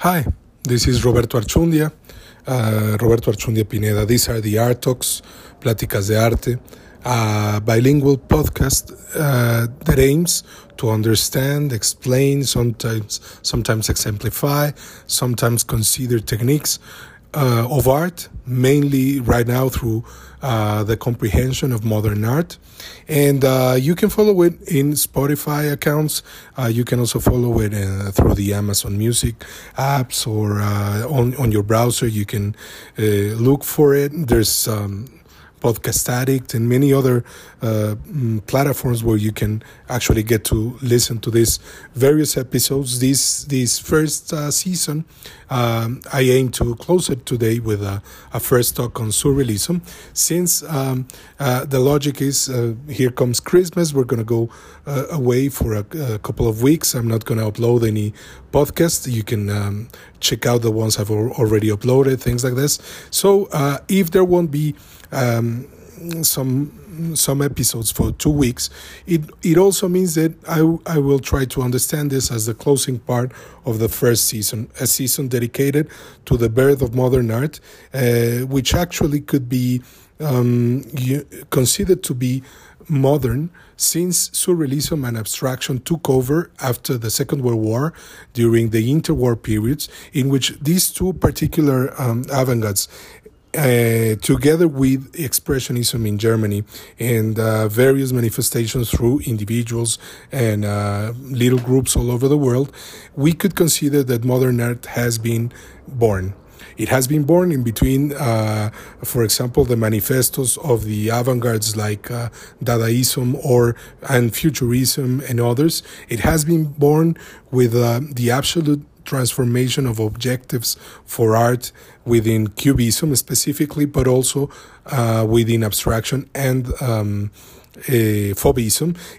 Hi, this is Roberto Archundia, uh, Roberto Archundia Pineda. These are the Art Talks, Pláticas de Arte, a bilingual podcast uh, that aims to understand, explain, sometimes sometimes exemplify, sometimes consider techniques uh, of art, mainly right now through uh, the comprehension of modern art. And uh, you can follow it in Spotify accounts. Uh, you can also follow it uh, through the Amazon Music apps or uh, on, on your browser. You can look for it. There's um, Podcast Addict, and many other uh, mm, platforms where you can actually get to listen to these various episodes. This this first uh, season, um, I aim to close it today with a, a first talk on surrealism. Since um, uh, the logic is uh, here comes Christmas, we're going to go uh, away for a, a, couple of weeks. I'm not going to upload any podcast. You can um, check out the ones I've already uploaded, things like this. So uh, if there won't be um, some some episodes for two weeks, it it also means that I I will try to understand this as the closing part of the first season, a season dedicated to the birth of modern art, uh, which actually could be um, considered to be modern since surrealism and abstraction took over after the Second World War during the interwar periods, in which these two particular um, avant gardes uh, together with expressionism in Germany and uh, various manifestations through individuals and uh, little groups all over the world, we could consider that modern art has been born. It has been born in between, uh, for example, the manifestos of the avant-gardes like uh, Dadaism or and Futurism and others. It has been born with uh, the absolute transformation of objectives for art within cubism specifically, but also uh, within abstraction and um, uh,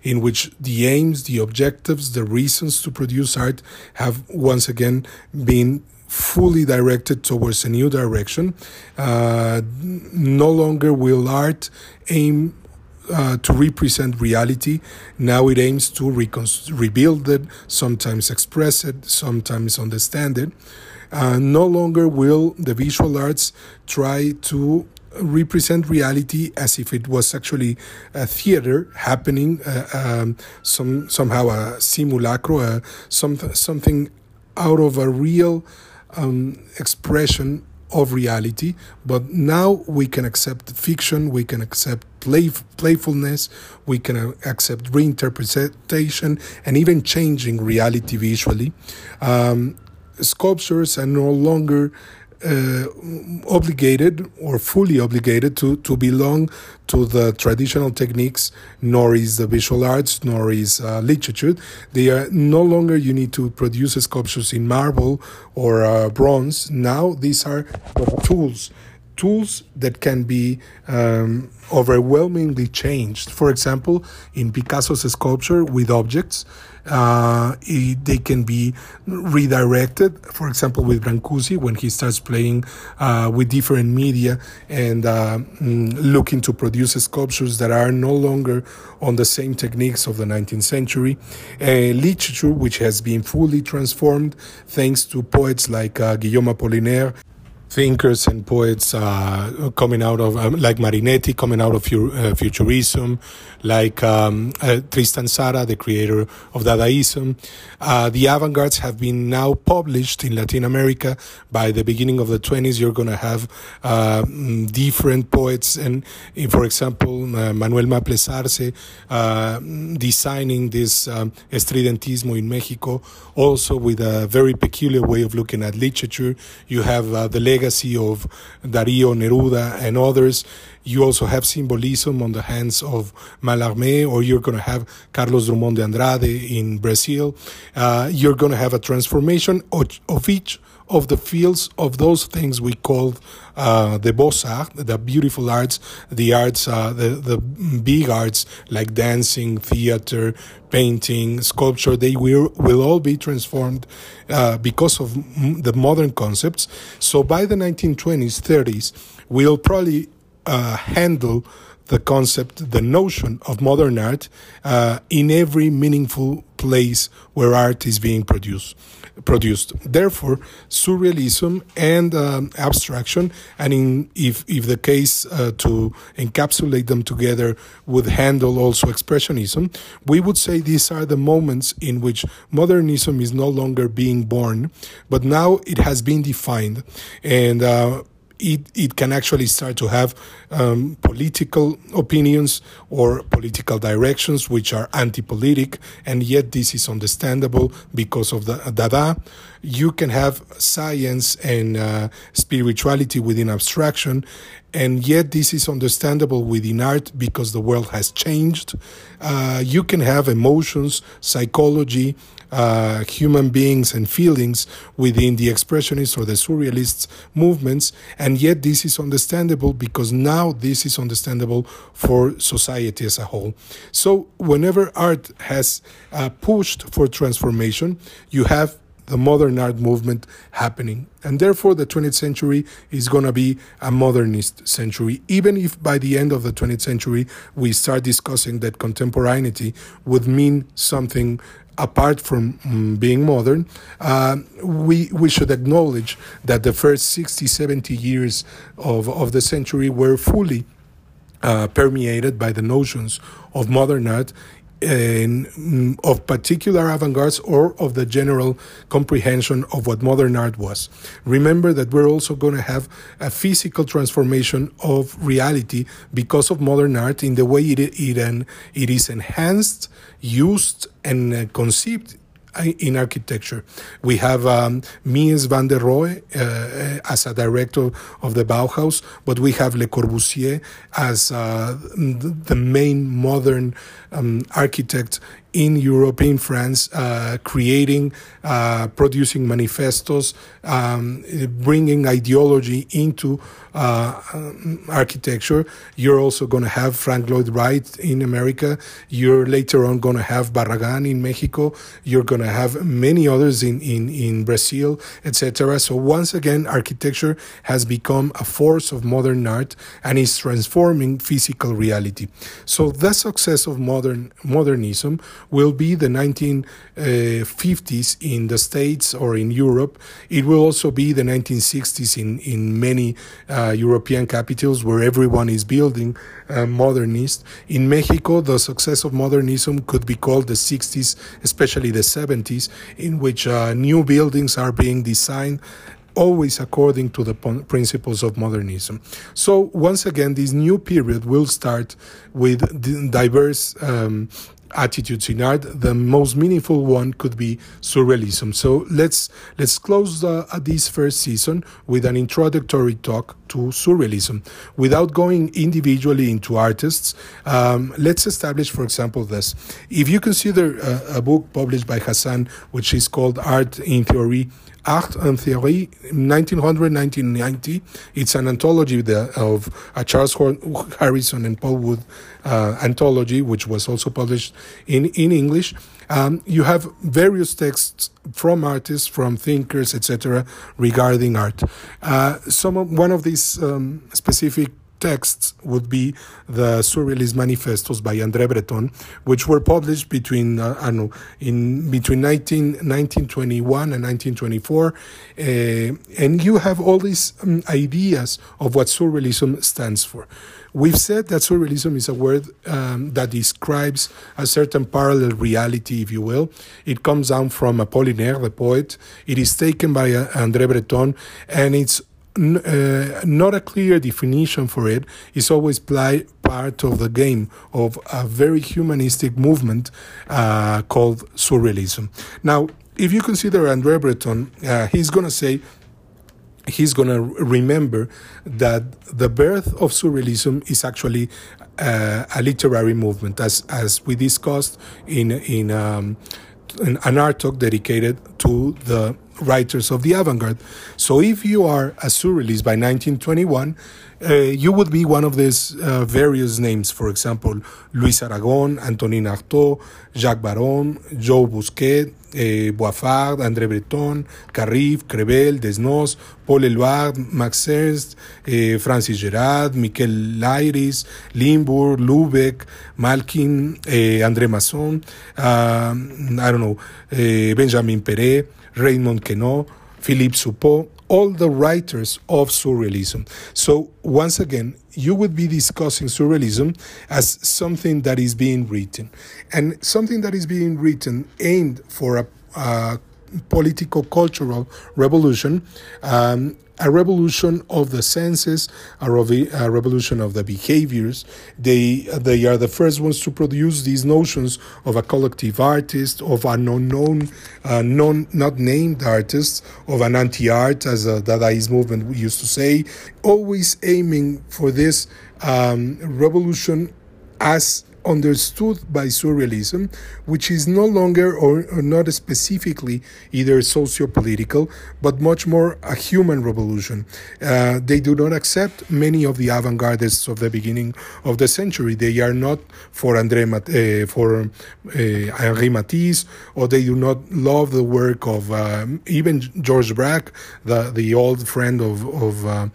in which the aims, the objectives, the reasons to produce art have once again been fully directed towards a new direction. Uh, no longer will art aim uh, to represent reality. Now it aims to rebuild it, sometimes express it, sometimes understand it. Uh, no longer will the visual arts try to represent reality as if it was actually a theater happening, uh, um, some somehow a simulacro, uh, some, something out of a real um, expression of reality, but now we can accept fiction, we can accept play, playfulness, we can accept reinterpretation, and even changing reality visually. Um, sculptures are no longer uh, obligated or fully obligated to, to belong to the traditional techniques, nor is the visual arts, nor is uh, literature. They are no longer you need to produce sculptures in marble or uh, bronze. Now these are tools tools that can be um, overwhelmingly changed. For example, in Picasso's sculpture with objects, uh, it, they can be redirected. For example, with Brancusi, when he starts playing uh, with different media and uh, mm, looking to produce sculptures that are no longer on the same techniques of the 19th century. literature, which has been fully transformed thanks to poets like uh, Guillaume Apollinaire thinkers and poets uh, coming out of, um, like Marinetti, coming out of uh, Futurism, like um, uh, Tristan Tzara, the creator of Dadaism. Uh, the avant gardes have been now published in Latin America. By the beginning of the 20s, you're going to have uh, different poets, and for example, uh, Manuel Maples Arce designing this um, estridentismo in Mexico, also with a very peculiar way of looking at literature. You have the legacy of Dario Neruda and others. You also have symbolism on the hands of Mallarmé, or you're going to have Carlos Drummond de Andrade in Brazil. Uh, you're going to have a transformation of, of each of the fields of those things we call uh, the beaux-arts, the beautiful arts, the arts, uh, the, the big arts like dancing, theater, painting, sculpture, they will, will all be transformed uh, because of the modern concepts. So by the 1920s, 30s, we'll probably uh, handle the concept, the notion of modern art uh, in every meaningful place where art is being produced. produced. Therefore, surrealism and um, abstraction, and in if if the case uh, to encapsulate them together would handle also expressionism, we would say these are the moments in which modernism is no longer being born, but now it has been defined, and uh, it, it can actually start to have um, political opinions or political directions which are anti-politic, and yet this is understandable because of the Dada. You can have science and uh, spirituality within abstraction, and yet this is understandable within art because the world has changed. Uh, you can have emotions, psychology, uh, human beings and feelings within the expressionist or the surrealist movements, and yet this is understandable because now this is understandable for society as a whole. So, whenever art has uh, pushed for transformation, you have the modern art movement happening. And therefore, the 20th century is going to be a modernist century, even if by the end of the 20th century we start discussing that contemporaneity would mean something apart from um, being modern, uh, we, we should acknowledge that the first 60, 70 years of, of the century were fully uh, permeated by the notions of modern art and mm, of particular avant-gardes or of the general comprehension of what modern art was. Remember that we're also going to have a physical transformation of reality because of modern art in the way it, it, it is enhanced, used, and uh, conceived in architecture. We have um, Mies van der Rohe uh, as a director of the Bauhaus, but we have Le Corbusier as uh, the main modern um, architect in Europe, in France, uh, creating, uh, producing manifestos, um, bringing ideology into uh, architecture. You're also going to have Frank Lloyd Wright in America. You're later on going to have Barragan in Mexico. You're going to have many others in, in, in Brazil, etc. So once again, architecture has become a force of modern art and is transforming physical reality. So the success of modern modernism will be the 1950s in the States or in Europe. It will also be the 1960s in, in many uh, European capitals where everyone is building uh, modernist. In Mexico, the success of modernism could be called the 60s, especially the 70s, in which uh, new buildings are being designed always according to the principles of modernism. So, once again, this new period will start with diverse um, attitudes in art. The most meaningful one could be surrealism. So let's let's close uh, this first season with an introductory talk to surrealism. Without going individually into artists, um, let's establish, for example, this. If you consider a, a book published by Hassan, which is called Art in Theory Art en Theory, 1900-1990. It's an anthology of a Charles Harrison and Paul Wood uh, anthology, which was also published in, in English. Um, you have various texts from artists, from thinkers, etc., regarding art. Uh, some of, one of these um, specific texts would be the Surrealist Manifestos by André Breton, which were published between uh, I know in between 19, 1921 and 1924, uh, and you have all these um, ideas of what Surrealism stands for. We've said that surrealism is a word um, that describes a certain parallel reality, if you will. It comes down from Apollinaire, the poet. It is taken by uh, André Breton, and it's uh, not a clear definition for it. it is always ply, part of the game of a very humanistic movement uh, called surrealism. Now, if you consider André Breton, uh, he's going to say he's going to remember that the birth of surrealism is actually uh, a literary movement, as as we discussed in in, um, in an art talk dedicated to the writers of the avant-garde. So if you are a surrealist by 1921, uh, you would be one of these uh, various names. For example, Luis Aragon, Antonin Artaud, Jacques Baron, Joe Bousquet, eh, Boiffard, André Breton, Carrive, Crevel, Desnos, Paul Eluard, Max Ernst, eh, Francis Gérard, Miquel Leiris, Limbourg, Lubeck, Malkin, eh, André Masson, uh, I don't know, eh, Benjamin Péret, Raymond Queneau, Philippe Soupault, all the writers of surrealism. So, once again, you would be discussing surrealism as something that is being written, and something that is being written aimed for a, a political cultural revolution um, a revolution of the senses, a, a, revolution of the behaviors. They they are the first ones to produce these notions of a collective artist, of an unknown, uh, non not named artist, of an anti-art, as the Dadaist movement used to say, always aiming for this um, revolution as understood by surrealism, which is no longer or, or not specifically either socio-political, but much more a human revolution. Uh, they do not accept many of the avant-gardists of the beginning of the century. They are not for André uh, for uh, Henri Matisse, or they do not love the work of um, even Georges Braque, the the old friend of of uh, uh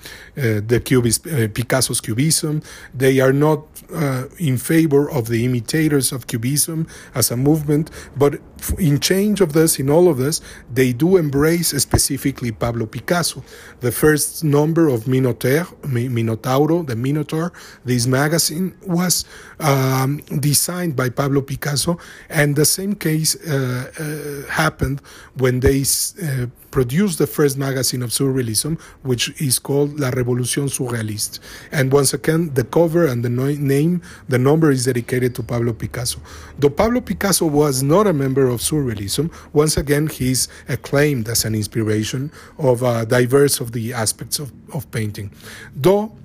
the Cubist, uh, Picasso's Cubism. They are not uh, in favor of the imitators of Cubism as a movement, but in change of this, in all of this, they do embrace specifically Pablo Picasso. The first number of Minotaur, Minotauro, the Minotaur, this magazine was um, designed by Pablo Picasso, and the same case uh, uh, happened when they uh, produced the first magazine of surrealism, which is called La Revolution Surrealiste. And once again, the cover and the no name, the number is dedicated to Pablo Picasso. Though Pablo Picasso was not a member of surrealism, once again, he's acclaimed as an inspiration of uh, diverse of the aspects of, of painting. Though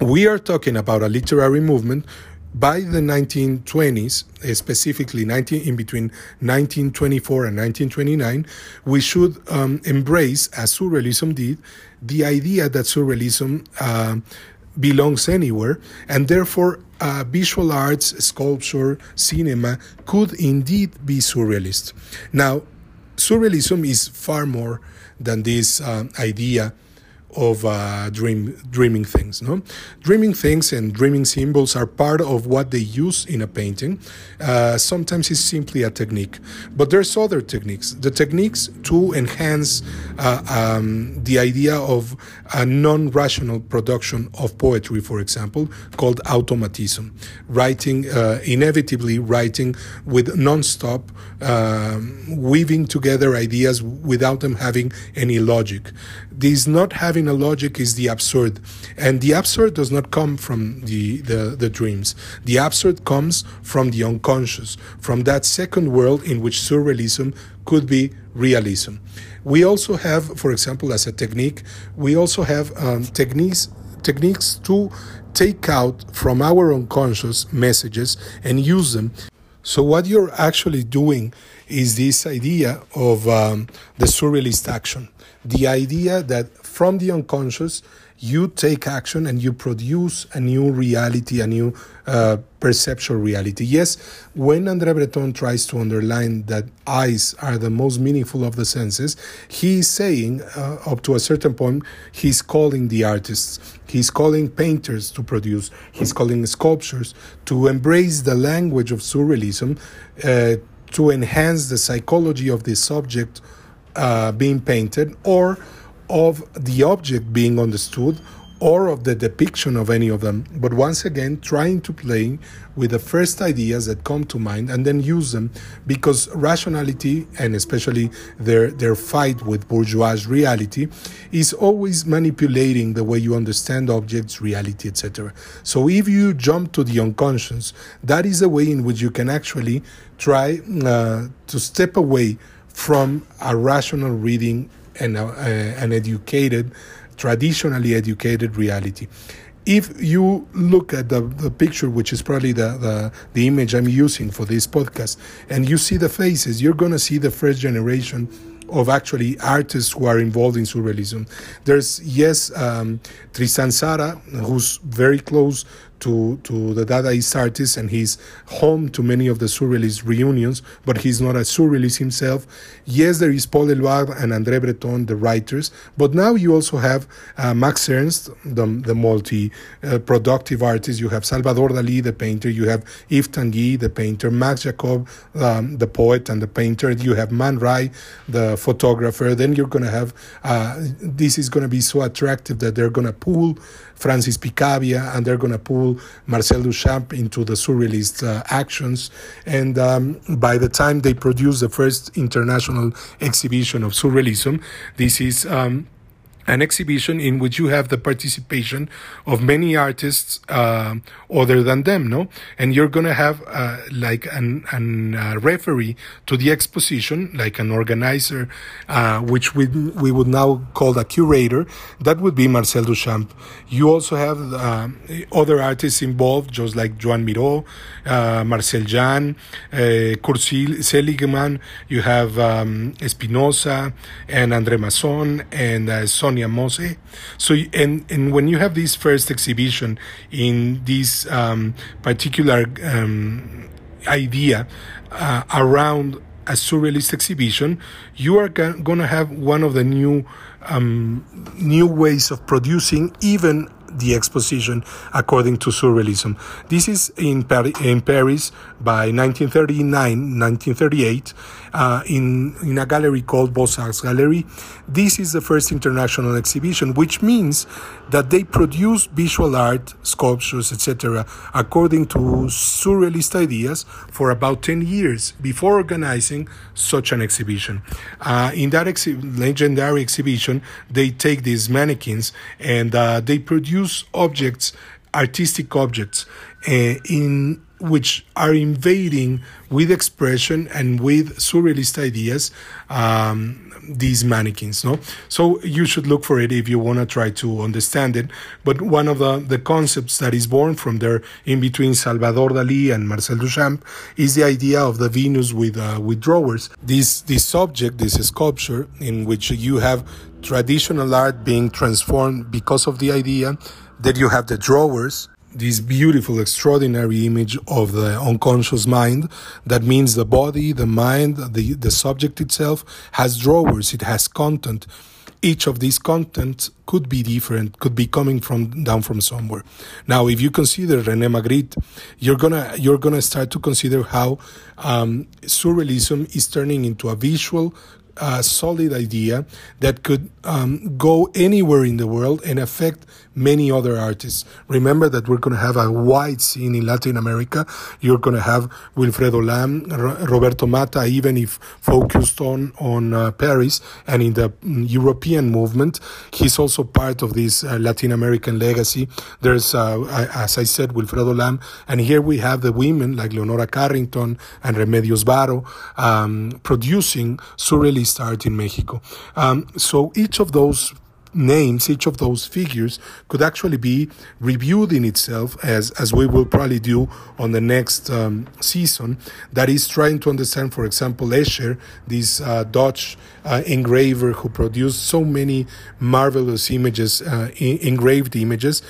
we are talking about a literary movement by the 1920s, specifically 19, in between 1924 and 1929, we should um, embrace, as Surrealism did, the idea that Surrealism uh, belongs anywhere, and therefore uh, visual arts, sculpture, cinema could indeed be surrealist. Now, surrealism is far more than this uh, idea of uh, dream dreaming things. No, dreaming things and dreaming symbols are part of what they use in a painting. Uh, sometimes it's simply a technique, but there's other techniques. The techniques to enhance uh, um, the idea of a non-rational production of poetry, for example, called automatism, writing uh, inevitably writing with non-stop, um, weaving together ideas without them having any logic. This not having a logic is the absurd. And the absurd does not come from the, the, the dreams. The absurd comes from the unconscious, from that second world in which surrealism could be realism. We also have, for example, as a technique, we also have um, techniques techniques to take out from our unconscious messages and use them. So what you're actually doing is this idea of um, the surrealist action the idea that from the unconscious you take action and you produce a new reality, a new uh, perceptual reality. Yes, when André Breton tries to underline that eyes are the most meaningful of the senses, he is saying, uh, up to a certain point, he's calling the artists, he's calling painters to produce, he's calling sculptures to embrace the language of surrealism, uh, to enhance the psychology of the subject uh, being painted or of the object being understood or of the depiction of any of them, but once again trying to play with the first ideas that come to mind and then use them because rationality and especially their their fight with bourgeois reality is always manipulating the way you understand objects, reality, etc. So if you jump to the unconscious, that is a way in which you can actually try uh, to step away from a rational reading and a, uh, an educated, traditionally educated reality. If you look at the, the picture, which is probably the, the, the image I'm using for this podcast, and you see the faces, you're going to see the first generation of actually artists who are involved in surrealism. There's, yes, um, Tristan Tzara, who's very close to, to the Dadaist artists and he's home to many of the Surrealist reunions, but he's not a Surrealist himself. Yes, there is Paul Eluard and André Breton, the writers, but now you also have uh, Max Ernst, the, the multi uh, productive artist. You have Salvador Dali, the painter. You have Yves Tanguy, the painter. Max Jacob, um, the poet and the painter. You have Man Ray, the photographer. Then you're going to have, uh, this is going to be so attractive that they're going to pull Francis Picabia and they're going to pull Marcel Duchamp into the surrealist uh, actions. And um, by the time they produce the first international exhibition of surrealism, this is. Um, an exhibition in which you have the participation of many artists uh, other than them, no? And you're going to have uh, like an, an uh, referee to the exposition, like an organizer, uh, which we, we would now call a curator. That would be Marcel Duchamp. You also have uh, other artists involved, just like Joan Miró, uh, Marcel Jean, Kurt Seligmann. You have um, Espinosa and André Masson and Sonia Sonia Mossé. So, and, and when you have this first exhibition in this um, particular um, idea uh, around a surrealist exhibition, you are going to have one of the new um, new ways of producing even the exposition according to surrealism. This is in, Paris, in Paris by 1939, 1938, uh, in, in a gallery called Beaux-Arts Gallery. This is the first international exhibition, which means that they produce visual art, sculptures, etc., according to surrealist ideas for about 10 years before organizing such an exhibition. Uh, in that exhi- legendary exhibition, they take these mannequins and uh, they produce objects, artistic objects, uh, in which are invading with expression and with surrealist ideas um, these mannequins no? So you should look for it if you want to try to understand it. But one of the, the concepts that is born from there in between salvador dali and marcel duchamp is the idea of the venus with uh, with drawers. This this subject this sculpture in which you have traditional art being transformed because of the idea that you have the drawers this beautiful, extraordinary image of the unconscious mind. That means the body, the mind, the, the subject itself has drawers, it has content. Each of these contents could be different, could be coming from down from somewhere. Now, if you consider René Magritte, you're gonna you're gonna start to consider how um, surrealism is turning into a visual a solid idea that could um, go anywhere in the world and affect many other artists. Remember that we're going to have a wide scene in Latin America. You're going to have Wilfredo Lam, Roberto Matta, even if focused on on uh, Paris and in the mm, European movement. He's also part of this uh, Latin American legacy. There's, uh, as I said, Wilfredo Lam, and here we have the women like Leonora Carrington and Remedios Varo um, producing surrealist art in Mexico. Um, so each of those names, each of those figures could actually be reviewed in itself as, as we will probably do on the next um, season. That is trying to understand, for example, Escher, this uh, Dutch uh, engraver who produced so many marvelous images, uh, engraved images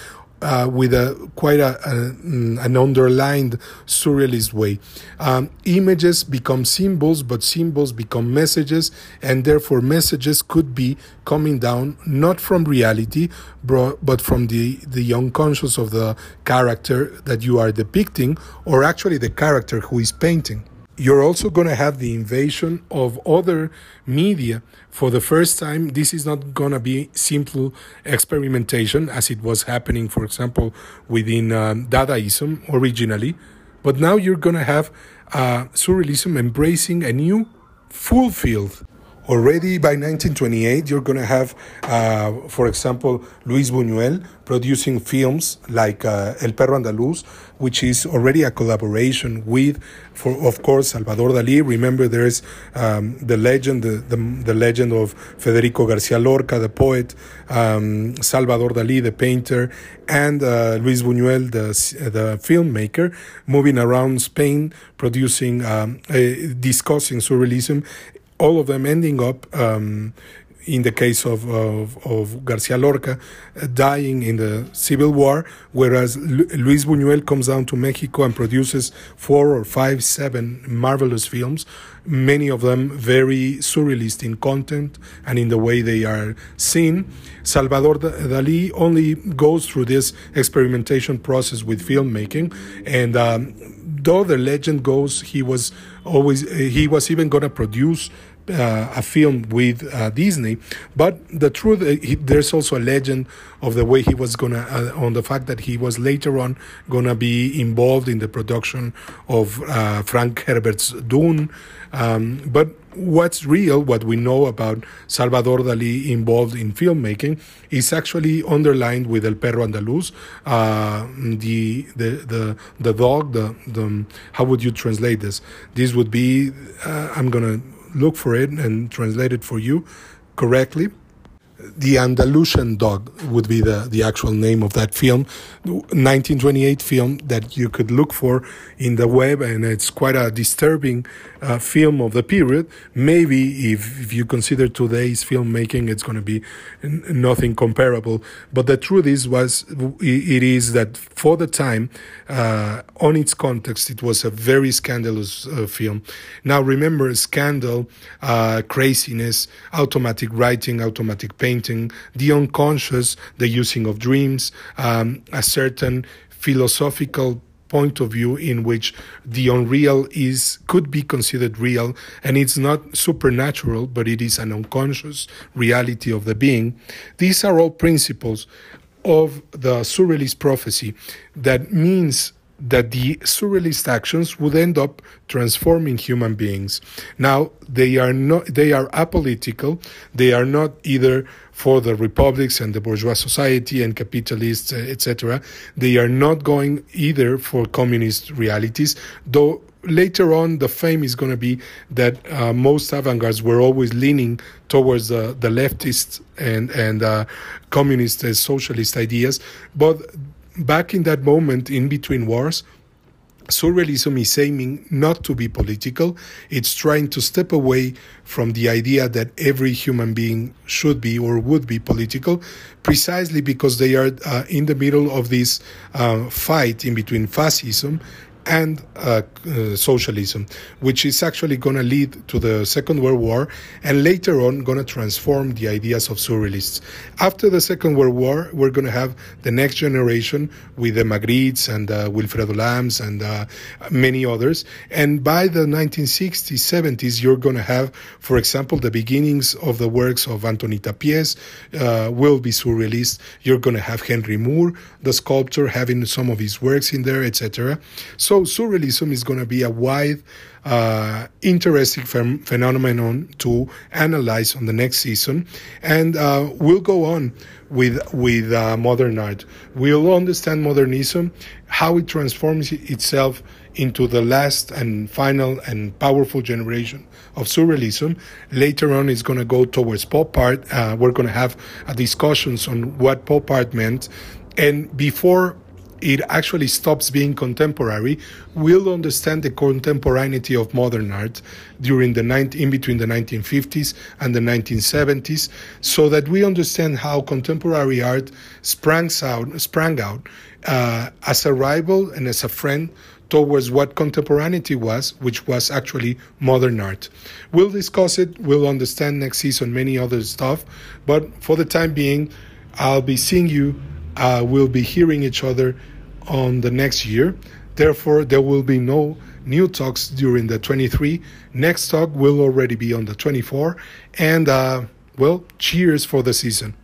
uh, with a quite a, a, mm, an underlined surrealist way. Um, images become symbols, but symbols become messages, and therefore messages could be coming down not from reality, but from the the unconscious of the character that you are depicting, or actually the character who is painting you're also going to have the invasion of other media for the first time. This is not going to be simple experimentation as it was happening, for example, within um, Dadaism originally. But now you're going to have uh, Surrealism embracing a new full field Already by 1928, you're going to have, uh, for example, Luis Buñuel producing films like uh, El Perro Andaluz, which is already a collaboration with, for of course, Salvador Dali. Remember, there's um, the legend, the, the, the, legend of Federico Garcia Lorca, the poet, um, Salvador Dali, the painter, and uh, Luis Buñuel, the, the filmmaker, moving around Spain, producing, um, discussing surrealism all of them ending up um, in the case of, of, of Garcia Lorca, uh, dying in the Civil War, whereas Lu- Luis Buñuel comes down to Mexico and produces four or five, seven marvelous films, many of them very surrealist in content and in the way they are seen. Salvador Dali only goes through this experimentation process with filmmaking, and um, though the legend goes, he was always he was even going to produce uh, a film with uh, Disney. But the truth, uh, he, there's also a legend of the way he was gonna, uh, on the fact that he was later on gonna be involved in the production of uh, Frank Herbert's Dune. Um, but what's real, what we know about Salvador Dali involved in filmmaking, is actually underlined with El Perro Andaluz, uh, the, the the the dog. The the how would you translate this? This would be uh, I'm gonna look for it and translate it for you correctly. The Andalusian Dog would be the, the actual name of that film, 1928 film that you could look for in the web, and it's quite a disturbing uh, film of the period. Maybe if, if you consider today's filmmaking, it's going to be nothing comparable. But the truth is, was it is that for the time, uh, on its context, it was a very scandalous uh, film. Now remember, scandal, uh, craziness, automatic writing, automatic painting, the unconscious, the using of dreams, um, a certain philosophical point of view in which the unreal is could be considered real and it's not supernatural but it is an unconscious reality of the being. These are all principles of the surrealist prophecy that means that the surrealist actions would end up transforming human beings. Now they are not they are apolitical. They are not either for the republics and the bourgeois society and capitalists, etc. They are not going either for communist realities, though later on the fame is going to be that uh, most avant-gardes were always leaning towards the, the leftist and and uh, communist and socialist ideas but back in that moment in between wars, Surrealism is aiming not to be political. It's trying to step away from the idea that every human being should be or would be political, precisely because they are uh, in the middle of this uh, fight in between fascism and uh, uh, socialism, which is actually going to lead to the Second World War and later on going to transform the ideas of surrealists. After the Second World War, we're going to have the next generation with the Magrittes and uh, Wilfredo Lams and uh, many others. And by the 1960s, 70s, you're going to have, for example, the beginnings of the works of Antoni Tàpies uh, will be surrealist. You're going to have Henry Moore, the sculptor, having some of his works in there, etc. So surrealism is going to be a wide, uh, interesting ph- phenomenon to analyze on the next season, and uh, we'll go on with with uh, modern art. We'll understand modernism, how it transforms itself into the last and final and powerful generation of surrealism. Later on, it's going to go towards pop art. Uh, we're going to have discussions on what pop art meant, and before it actually stops being contemporary, we'll understand the contemporaneity of modern art during the 19, in between the 1950s and the 1970s, so that we understand how contemporary art sprang out, sprang out uh, as a rival and as a friend towards what contemporaneity was, which was actually modern art. We'll discuss it, we'll understand next season many other stuff, but for the time being, I'll be seeing you uh, will be hearing each other on the next year. Therefore, there will be no new talks during the 23. Next talk will already be on the 24. And, uh, well, cheers for the season.